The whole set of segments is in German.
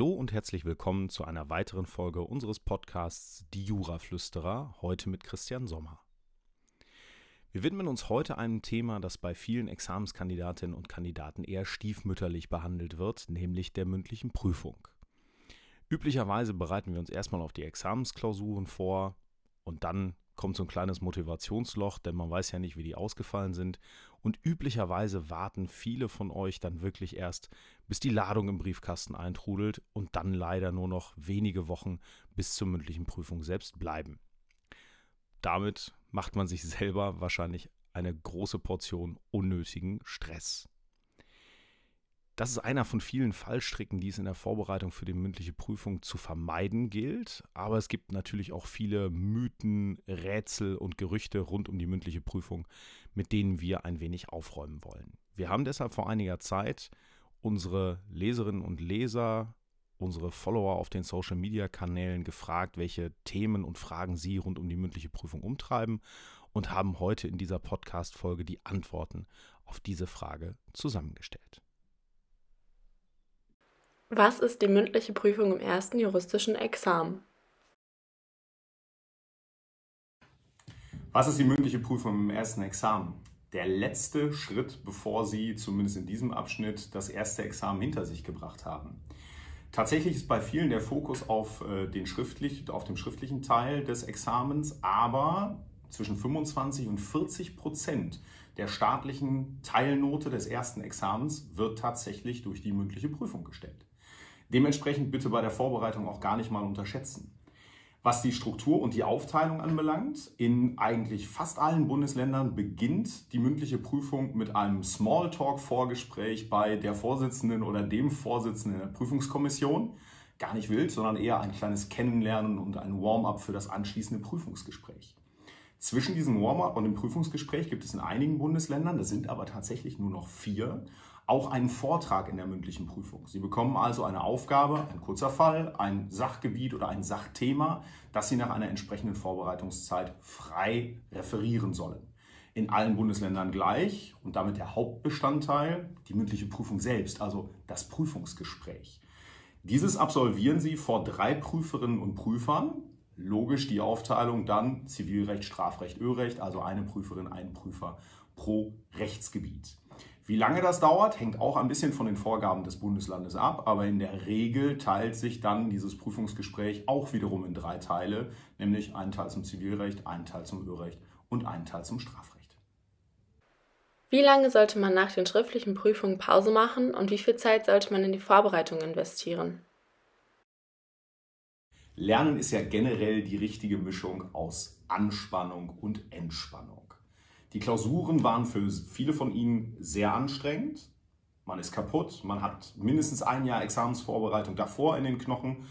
Hallo und herzlich willkommen zu einer weiteren Folge unseres Podcasts Die Juraflüsterer, heute mit Christian Sommer. Wir widmen uns heute einem Thema, das bei vielen Examenskandidatinnen und Kandidaten eher stiefmütterlich behandelt wird, nämlich der mündlichen Prüfung. Üblicherweise bereiten wir uns erstmal auf die Examensklausuren vor und dann kommt so ein kleines Motivationsloch, denn man weiß ja nicht, wie die ausgefallen sind. Und üblicherweise warten viele von euch dann wirklich erst, bis die Ladung im Briefkasten eintrudelt und dann leider nur noch wenige Wochen bis zur mündlichen Prüfung selbst bleiben. Damit macht man sich selber wahrscheinlich eine große Portion unnötigen Stress. Das ist einer von vielen Fallstricken, die es in der Vorbereitung für die mündliche Prüfung zu vermeiden gilt. Aber es gibt natürlich auch viele Mythen, Rätsel und Gerüchte rund um die mündliche Prüfung, mit denen wir ein wenig aufräumen wollen. Wir haben deshalb vor einiger Zeit unsere Leserinnen und Leser, unsere Follower auf den Social-Media-Kanälen gefragt, welche Themen und Fragen sie rund um die mündliche Prüfung umtreiben und haben heute in dieser Podcast-Folge die Antworten auf diese Frage zusammengestellt. Was ist die mündliche Prüfung im ersten juristischen Examen? Was ist die mündliche Prüfung im ersten Examen? Der letzte Schritt, bevor Sie zumindest in diesem Abschnitt das erste Examen hinter sich gebracht haben. Tatsächlich ist bei vielen der Fokus auf, äh, den schriftlich, auf dem schriftlichen Teil des Examens, aber zwischen 25 und 40 Prozent der staatlichen Teilnote des ersten Examens wird tatsächlich durch die mündliche Prüfung gestellt. Dementsprechend bitte bei der Vorbereitung auch gar nicht mal unterschätzen. Was die Struktur und die Aufteilung anbelangt, in eigentlich fast allen Bundesländern beginnt die mündliche Prüfung mit einem Smalltalk-Vorgespräch bei der Vorsitzenden oder dem Vorsitzenden der Prüfungskommission. Gar nicht wild, sondern eher ein kleines Kennenlernen und ein Warm-up für das anschließende Prüfungsgespräch. Zwischen diesem Warm-up und dem Prüfungsgespräch gibt es in einigen Bundesländern, das sind aber tatsächlich nur noch vier, auch einen Vortrag in der mündlichen Prüfung. Sie bekommen also eine Aufgabe, ein kurzer Fall, ein Sachgebiet oder ein Sachthema, das Sie nach einer entsprechenden Vorbereitungszeit frei referieren sollen. In allen Bundesländern gleich und damit der Hauptbestandteil, die mündliche Prüfung selbst, also das Prüfungsgespräch. Dieses absolvieren Sie vor drei Prüferinnen und Prüfern. Logisch die Aufteilung dann Zivilrecht, Strafrecht, Ölrecht, also eine Prüferin, ein Prüfer pro Rechtsgebiet. Wie lange das dauert, hängt auch ein bisschen von den Vorgaben des Bundeslandes ab, aber in der Regel teilt sich dann dieses Prüfungsgespräch auch wiederum in drei Teile, nämlich einen Teil zum Zivilrecht, einen Teil zum Ölrecht und einen Teil zum Strafrecht. Wie lange sollte man nach den schriftlichen Prüfungen Pause machen und wie viel Zeit sollte man in die Vorbereitung investieren? Lernen ist ja generell die richtige Mischung aus Anspannung und Entspannung. Die Klausuren waren für viele von Ihnen sehr anstrengend. Man ist kaputt, man hat mindestens ein Jahr Examensvorbereitung davor in den Knochen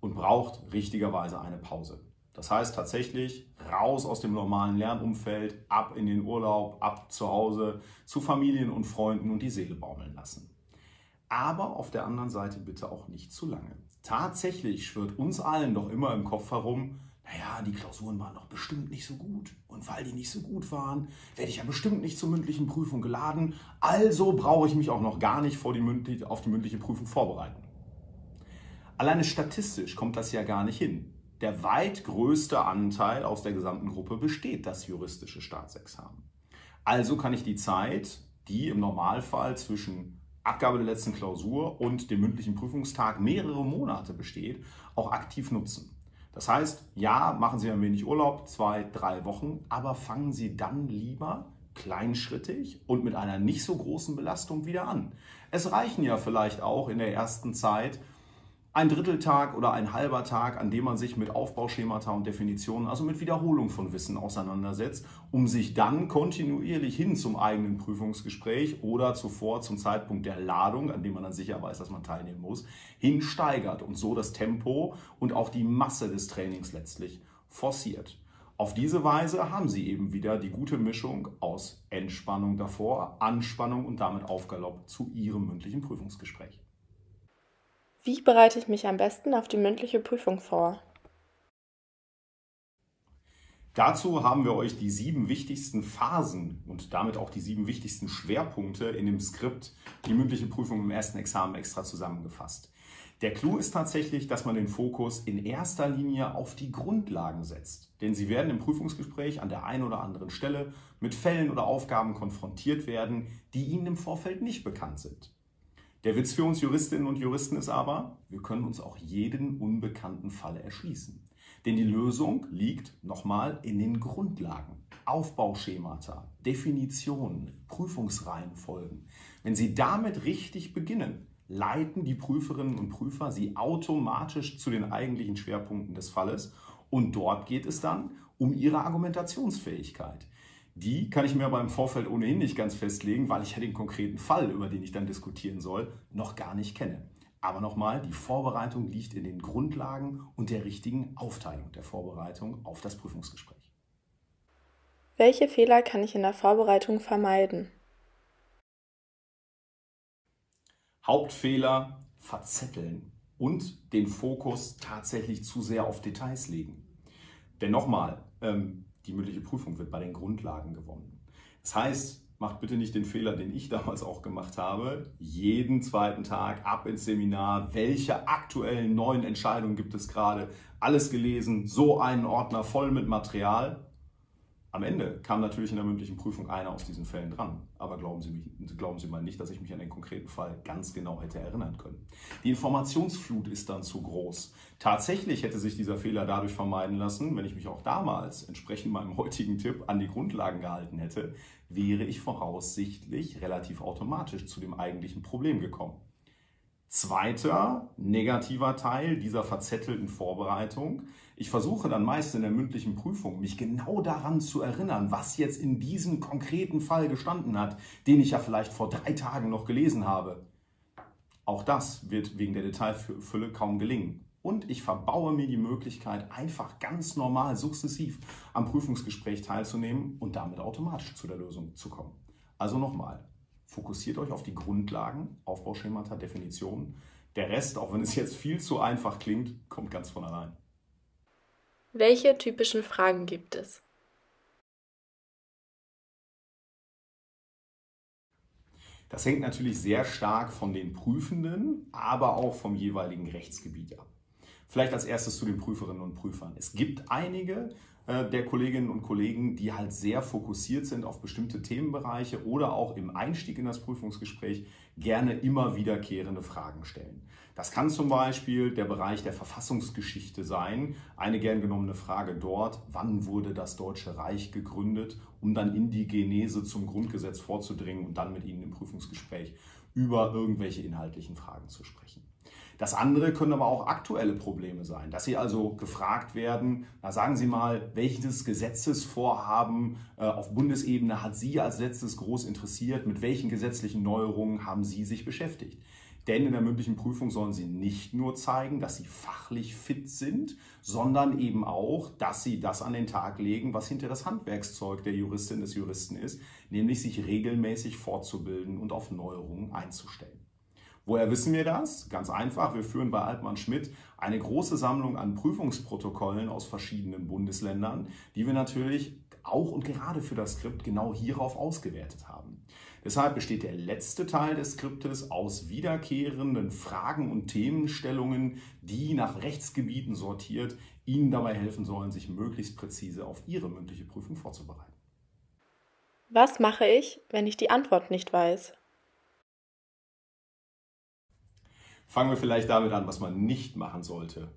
und braucht richtigerweise eine Pause. Das heißt tatsächlich raus aus dem normalen Lernumfeld, ab in den Urlaub, ab zu Hause, zu Familien und Freunden und die Seele baumeln lassen. Aber auf der anderen Seite bitte auch nicht zu lange. Tatsächlich schwirrt uns allen doch immer im Kopf herum, naja, die Klausuren waren doch bestimmt nicht so gut. Und weil die nicht so gut waren, werde ich ja bestimmt nicht zur mündlichen Prüfung geladen. Also brauche ich mich auch noch gar nicht die auf die mündliche Prüfung vorbereiten. Alleine statistisch kommt das ja gar nicht hin. Der weit größte Anteil aus der gesamten Gruppe besteht das juristische Staatsexamen. Also kann ich die Zeit, die im Normalfall zwischen Abgabe der letzten Klausur und dem mündlichen Prüfungstag mehrere Monate besteht, auch aktiv nutzen. Das heißt, ja, machen Sie ein wenig Urlaub, zwei, drei Wochen, aber fangen Sie dann lieber kleinschrittig und mit einer nicht so großen Belastung wieder an. Es reichen ja vielleicht auch in der ersten Zeit ein Dritteltag oder ein halber Tag, an dem man sich mit Aufbauschemata und Definitionen, also mit Wiederholung von Wissen auseinandersetzt, um sich dann kontinuierlich hin zum eigenen Prüfungsgespräch oder zuvor zum Zeitpunkt der Ladung, an dem man dann sicher weiß, dass man teilnehmen muss, hinsteigert und so das Tempo und auch die Masse des Trainings letztlich forciert. Auf diese Weise haben Sie eben wieder die gute Mischung aus Entspannung davor, Anspannung und damit Aufgalopp zu Ihrem mündlichen Prüfungsgespräch. Wie bereite ich mich am besten auf die mündliche Prüfung vor? Dazu haben wir euch die sieben wichtigsten Phasen und damit auch die sieben wichtigsten Schwerpunkte in dem Skript die mündliche Prüfung im ersten Examen extra zusammengefasst. Der Clou ist tatsächlich, dass man den Fokus in erster Linie auf die Grundlagen setzt. Denn Sie werden im Prüfungsgespräch an der einen oder anderen Stelle mit Fällen oder Aufgaben konfrontiert werden, die Ihnen im Vorfeld nicht bekannt sind. Der Witz für uns Juristinnen und Juristen ist aber, wir können uns auch jeden unbekannten Fall erschließen. Denn die Lösung liegt nochmal in den Grundlagen. Aufbauschemata, Definitionen, Prüfungsreihenfolgen. Wenn Sie damit richtig beginnen, leiten die Prüferinnen und Prüfer Sie automatisch zu den eigentlichen Schwerpunkten des Falles und dort geht es dann um Ihre Argumentationsfähigkeit. Die kann ich mir aber im Vorfeld ohnehin nicht ganz festlegen, weil ich ja den konkreten Fall, über den ich dann diskutieren soll, noch gar nicht kenne. Aber nochmal, die Vorbereitung liegt in den Grundlagen und der richtigen Aufteilung der Vorbereitung auf das Prüfungsgespräch. Welche Fehler kann ich in der Vorbereitung vermeiden? Hauptfehler verzetteln und den Fokus tatsächlich zu sehr auf Details legen. Denn nochmal, ähm, die mündliche Prüfung wird bei den Grundlagen gewonnen. Das heißt, macht bitte nicht den Fehler, den ich damals auch gemacht habe. Jeden zweiten Tag ab ins Seminar. Welche aktuellen neuen Entscheidungen gibt es gerade? Alles gelesen, so einen Ordner voll mit Material. Am Ende kam natürlich in der mündlichen Prüfung einer aus diesen Fällen dran. Aber glauben Sie, mich, glauben Sie mal nicht, dass ich mich an den konkreten Fall ganz genau hätte erinnern können. Die Informationsflut ist dann zu groß. Tatsächlich hätte sich dieser Fehler dadurch vermeiden lassen, wenn ich mich auch damals entsprechend meinem heutigen Tipp an die Grundlagen gehalten hätte, wäre ich voraussichtlich relativ automatisch zu dem eigentlichen Problem gekommen. Zweiter negativer Teil dieser verzettelten Vorbereitung. Ich versuche dann meist in der mündlichen Prüfung, mich genau daran zu erinnern, was jetzt in diesem konkreten Fall gestanden hat, den ich ja vielleicht vor drei Tagen noch gelesen habe. Auch das wird wegen der Detailfülle kaum gelingen. Und ich verbaue mir die Möglichkeit, einfach ganz normal, sukzessiv am Prüfungsgespräch teilzunehmen und damit automatisch zu der Lösung zu kommen. Also nochmal, Fokussiert euch auf die Grundlagen, Aufbauschemata, Definitionen. Der Rest, auch wenn es jetzt viel zu einfach klingt, kommt ganz von allein. Welche typischen Fragen gibt es? Das hängt natürlich sehr stark von den Prüfenden, aber auch vom jeweiligen Rechtsgebiet ab. Vielleicht als erstes zu den Prüferinnen und Prüfern. Es gibt einige, der Kolleginnen und Kollegen, die halt sehr fokussiert sind auf bestimmte Themenbereiche oder auch im Einstieg in das Prüfungsgespräch gerne immer wiederkehrende Fragen stellen. Das kann zum Beispiel der Bereich der Verfassungsgeschichte sein. Eine gern genommene Frage dort, wann wurde das Deutsche Reich gegründet, um dann in die Genese zum Grundgesetz vorzudringen und dann mit Ihnen im Prüfungsgespräch über irgendwelche inhaltlichen Fragen zu sprechen. Das andere können aber auch aktuelle Probleme sein, dass Sie also gefragt werden, na sagen Sie mal, welches Gesetzesvorhaben äh, auf Bundesebene hat Sie als letztes groß interessiert, mit welchen gesetzlichen Neuerungen haben Sie sich beschäftigt? Denn in der mündlichen Prüfung sollen Sie nicht nur zeigen, dass Sie fachlich fit sind, sondern eben auch, dass Sie das an den Tag legen, was hinter das Handwerkszeug der Juristin des Juristen ist, nämlich sich regelmäßig fortzubilden und auf Neuerungen einzustellen. Woher wissen wir das? Ganz einfach, wir führen bei Altmann Schmidt eine große Sammlung an Prüfungsprotokollen aus verschiedenen Bundesländern, die wir natürlich auch und gerade für das Skript genau hierauf ausgewertet haben. Deshalb besteht der letzte Teil des Skriptes aus wiederkehrenden Fragen und Themenstellungen, die nach Rechtsgebieten sortiert Ihnen dabei helfen sollen, sich möglichst präzise auf Ihre mündliche Prüfung vorzubereiten. Was mache ich, wenn ich die Antwort nicht weiß? Fangen wir vielleicht damit an, was man nicht machen sollte.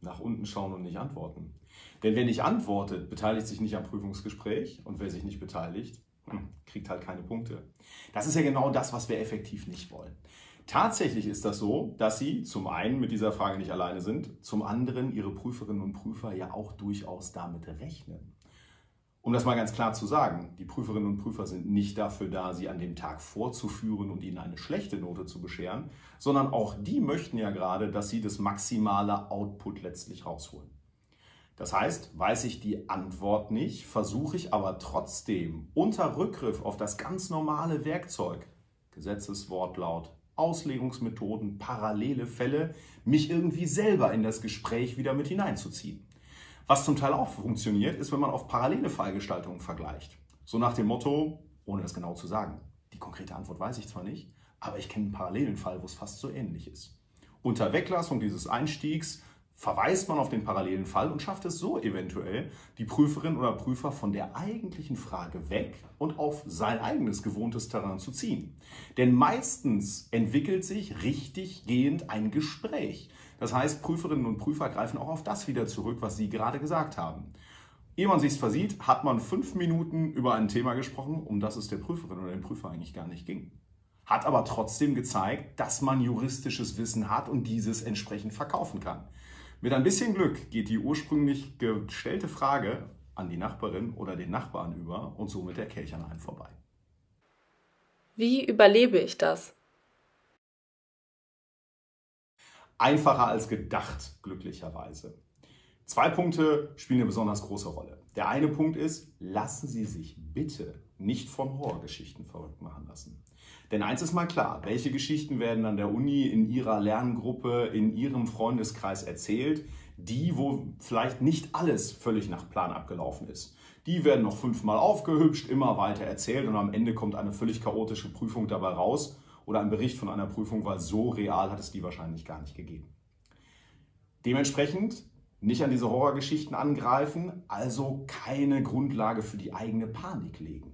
Nach unten schauen und nicht antworten. Denn wer nicht antwortet, beteiligt sich nicht am Prüfungsgespräch und wer sich nicht beteiligt, hm, kriegt halt keine Punkte. Das ist ja genau das, was wir effektiv nicht wollen. Tatsächlich ist das so, dass Sie zum einen mit dieser Frage nicht alleine sind, zum anderen Ihre Prüferinnen und Prüfer ja auch durchaus damit rechnen. Um das mal ganz klar zu sagen, die Prüferinnen und Prüfer sind nicht dafür da, sie an dem Tag vorzuführen und ihnen eine schlechte Note zu bescheren, sondern auch die möchten ja gerade, dass sie das maximale Output letztlich rausholen. Das heißt, weiß ich die Antwort nicht, versuche ich aber trotzdem unter Rückgriff auf das ganz normale Werkzeug, Gesetzeswortlaut, Auslegungsmethoden, parallele Fälle, mich irgendwie selber in das Gespräch wieder mit hineinzuziehen. Was zum Teil auch funktioniert, ist, wenn man auf parallele Fallgestaltungen vergleicht. So nach dem Motto, ohne das genau zu sagen, die konkrete Antwort weiß ich zwar nicht, aber ich kenne einen parallelen Fall, wo es fast so ähnlich ist. Unter Weglassung dieses Einstiegs verweist man auf den parallelen Fall und schafft es so eventuell, die Prüferin oder Prüfer von der eigentlichen Frage weg und auf sein eigenes gewohntes Terrain zu ziehen. Denn meistens entwickelt sich richtig gehend ein Gespräch. Das heißt, Prüferinnen und Prüfer greifen auch auf das wieder zurück, was Sie gerade gesagt haben. Ehe man sich's versieht, hat man fünf Minuten über ein Thema gesprochen, um das es der Prüferin oder dem Prüfer eigentlich gar nicht ging. Hat aber trotzdem gezeigt, dass man juristisches Wissen hat und dieses entsprechend verkaufen kann. Mit ein bisschen Glück geht die ursprünglich gestellte Frage an die Nachbarin oder den Nachbarn über und somit der Kelch an einem vorbei. Wie überlebe ich das? Einfacher als gedacht, glücklicherweise. Zwei Punkte spielen eine besonders große Rolle. Der eine Punkt ist, lassen Sie sich bitte nicht von Horrorgeschichten verrückt machen lassen. Denn eins ist mal klar, welche Geschichten werden an der Uni, in Ihrer Lerngruppe, in Ihrem Freundeskreis erzählt, die, wo vielleicht nicht alles völlig nach Plan abgelaufen ist. Die werden noch fünfmal aufgehübscht, immer weiter erzählt und am Ende kommt eine völlig chaotische Prüfung dabei raus oder ein Bericht von einer Prüfung, weil so real hat es die wahrscheinlich gar nicht gegeben. Dementsprechend nicht an diese Horrorgeschichten angreifen, also keine Grundlage für die eigene Panik legen.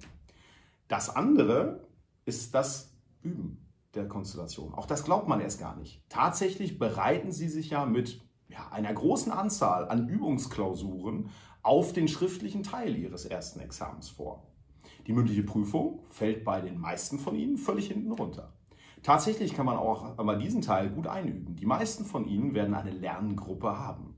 Das andere ist das Üben der Konstellation. Auch das glaubt man erst gar nicht. Tatsächlich bereiten sie sich ja mit ja, einer großen Anzahl an Übungsklausuren auf den schriftlichen Teil ihres ersten Examens vor. Die mündliche Prüfung fällt bei den meisten von ihnen völlig hinten runter. Tatsächlich kann man auch aber diesen Teil gut einüben. Die meisten von ihnen werden eine Lerngruppe haben.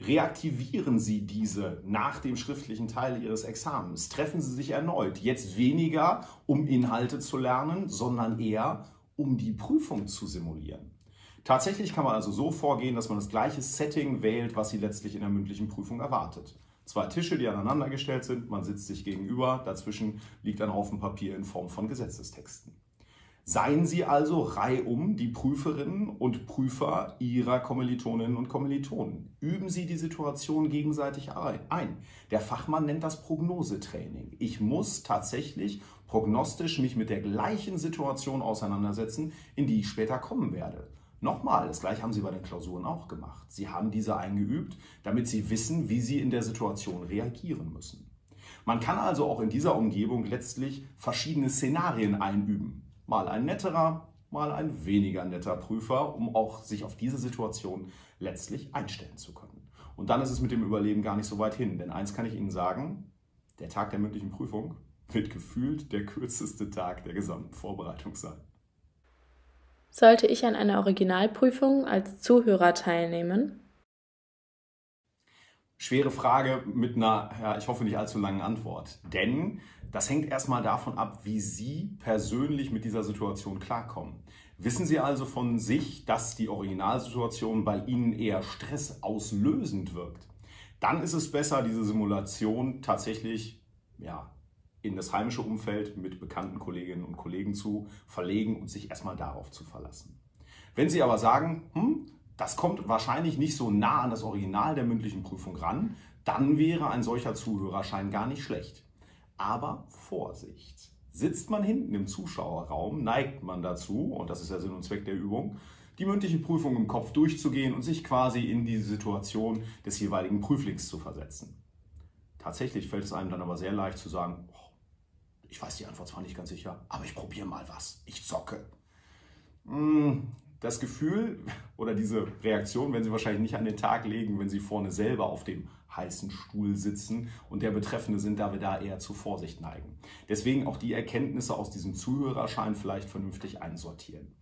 Reaktivieren Sie diese nach dem schriftlichen Teil Ihres Examens. Treffen Sie sich erneut. Jetzt weniger, um Inhalte zu lernen, sondern eher, um die Prüfung zu simulieren. Tatsächlich kann man also so vorgehen, dass man das gleiche Setting wählt, was Sie letztlich in der mündlichen Prüfung erwartet. Zwei Tische, die aneinandergestellt sind, man sitzt sich gegenüber, dazwischen liegt ein Haufen Papier in Form von Gesetzestexten. Seien Sie also reihum die Prüferinnen und Prüfer Ihrer Kommilitoninnen und Kommilitonen. Üben Sie die Situation gegenseitig ein. Der Fachmann nennt das Prognosetraining. Ich muss tatsächlich prognostisch mich mit der gleichen Situation auseinandersetzen, in die ich später kommen werde. Nochmal, das gleiche haben Sie bei den Klausuren auch gemacht. Sie haben diese eingeübt, damit Sie wissen, wie Sie in der Situation reagieren müssen. Man kann also auch in dieser Umgebung letztlich verschiedene Szenarien einüben mal ein netterer, mal ein weniger netter Prüfer, um auch sich auf diese Situation letztlich einstellen zu können. Und dann ist es mit dem Überleben gar nicht so weit hin. Denn eins kann ich Ihnen sagen, der Tag der mündlichen Prüfung wird gefühlt der kürzeste Tag der gesamten Vorbereitung sein. Sollte ich an einer Originalprüfung als Zuhörer teilnehmen? Schwere Frage mit einer, ja, ich hoffe nicht allzu langen Antwort. Denn das hängt erstmal davon ab, wie Sie persönlich mit dieser Situation klarkommen. Wissen Sie also von sich, dass die Originalsituation bei Ihnen eher stressauslösend wirkt? Dann ist es besser, diese Simulation tatsächlich ja, in das heimische Umfeld mit bekannten Kolleginnen und Kollegen zu verlegen und sich erstmal darauf zu verlassen. Wenn Sie aber sagen, hm, das kommt wahrscheinlich nicht so nah an das Original der mündlichen Prüfung ran, dann wäre ein solcher Zuhörerschein gar nicht schlecht. Aber Vorsicht! Sitzt man hinten im Zuschauerraum, neigt man dazu, und das ist der Sinn und Zweck der Übung, die mündliche Prüfung im Kopf durchzugehen und sich quasi in die Situation des jeweiligen Prüflings zu versetzen. Tatsächlich fällt es einem dann aber sehr leicht zu sagen, oh, ich weiß die Antwort zwar nicht ganz sicher, aber ich probiere mal was, ich zocke. Hm, das Gefühl oder diese Reaktion werden Sie wahrscheinlich nicht an den Tag legen, wenn Sie vorne selber auf dem heißen Stuhl sitzen und der Betreffende sind, da wir da eher zu Vorsicht neigen. Deswegen auch die Erkenntnisse aus diesem Zuhörerschein vielleicht vernünftig einsortieren.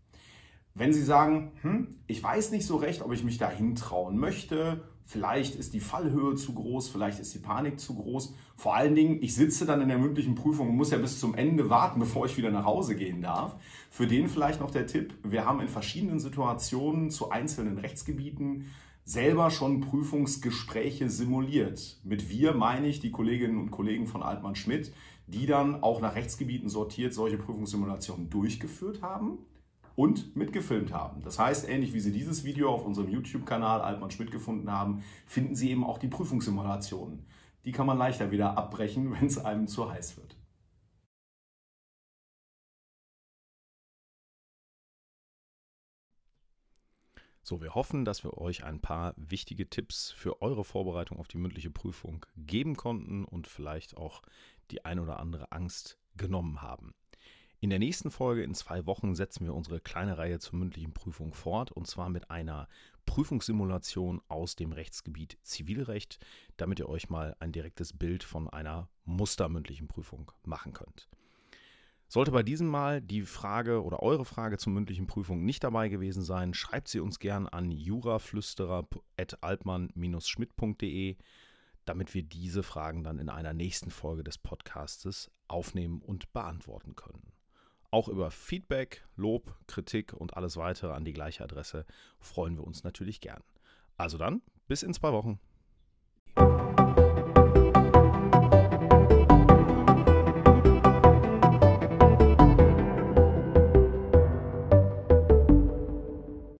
Wenn Sie sagen, hm, ich weiß nicht so recht, ob ich mich da hintrauen möchte, vielleicht ist die Fallhöhe zu groß, vielleicht ist die Panik zu groß. Vor allen Dingen, ich sitze dann in der mündlichen Prüfung und muss ja bis zum Ende warten, bevor ich wieder nach Hause gehen darf. Für den vielleicht noch der Tipp, wir haben in verschiedenen Situationen zu einzelnen Rechtsgebieten selber schon Prüfungsgespräche simuliert. Mit wir meine ich die Kolleginnen und Kollegen von Altmann Schmidt, die dann auch nach Rechtsgebieten sortiert solche Prüfungssimulationen durchgeführt haben und mitgefilmt haben. Das heißt, ähnlich wie Sie dieses Video auf unserem YouTube-Kanal Altmann Schmidt gefunden haben, finden Sie eben auch die Prüfungssimulationen. Die kann man leichter wieder abbrechen, wenn es einem zu heiß wird. So, wir hoffen, dass wir euch ein paar wichtige Tipps für eure Vorbereitung auf die mündliche Prüfung geben konnten und vielleicht auch die ein oder andere Angst genommen haben. In der nächsten Folge in zwei Wochen setzen wir unsere kleine Reihe zur mündlichen Prüfung fort und zwar mit einer Prüfungssimulation aus dem Rechtsgebiet Zivilrecht, damit ihr euch mal ein direktes Bild von einer mustermündlichen Prüfung machen könnt. Sollte bei diesem Mal die Frage oder eure Frage zur mündlichen Prüfung nicht dabei gewesen sein, schreibt sie uns gern an juraflüsterer.altmann-schmidt.de, damit wir diese Fragen dann in einer nächsten Folge des Podcastes aufnehmen und beantworten können. Auch über Feedback, Lob, Kritik und alles weitere an die gleiche Adresse freuen wir uns natürlich gern. Also dann, bis in zwei Wochen.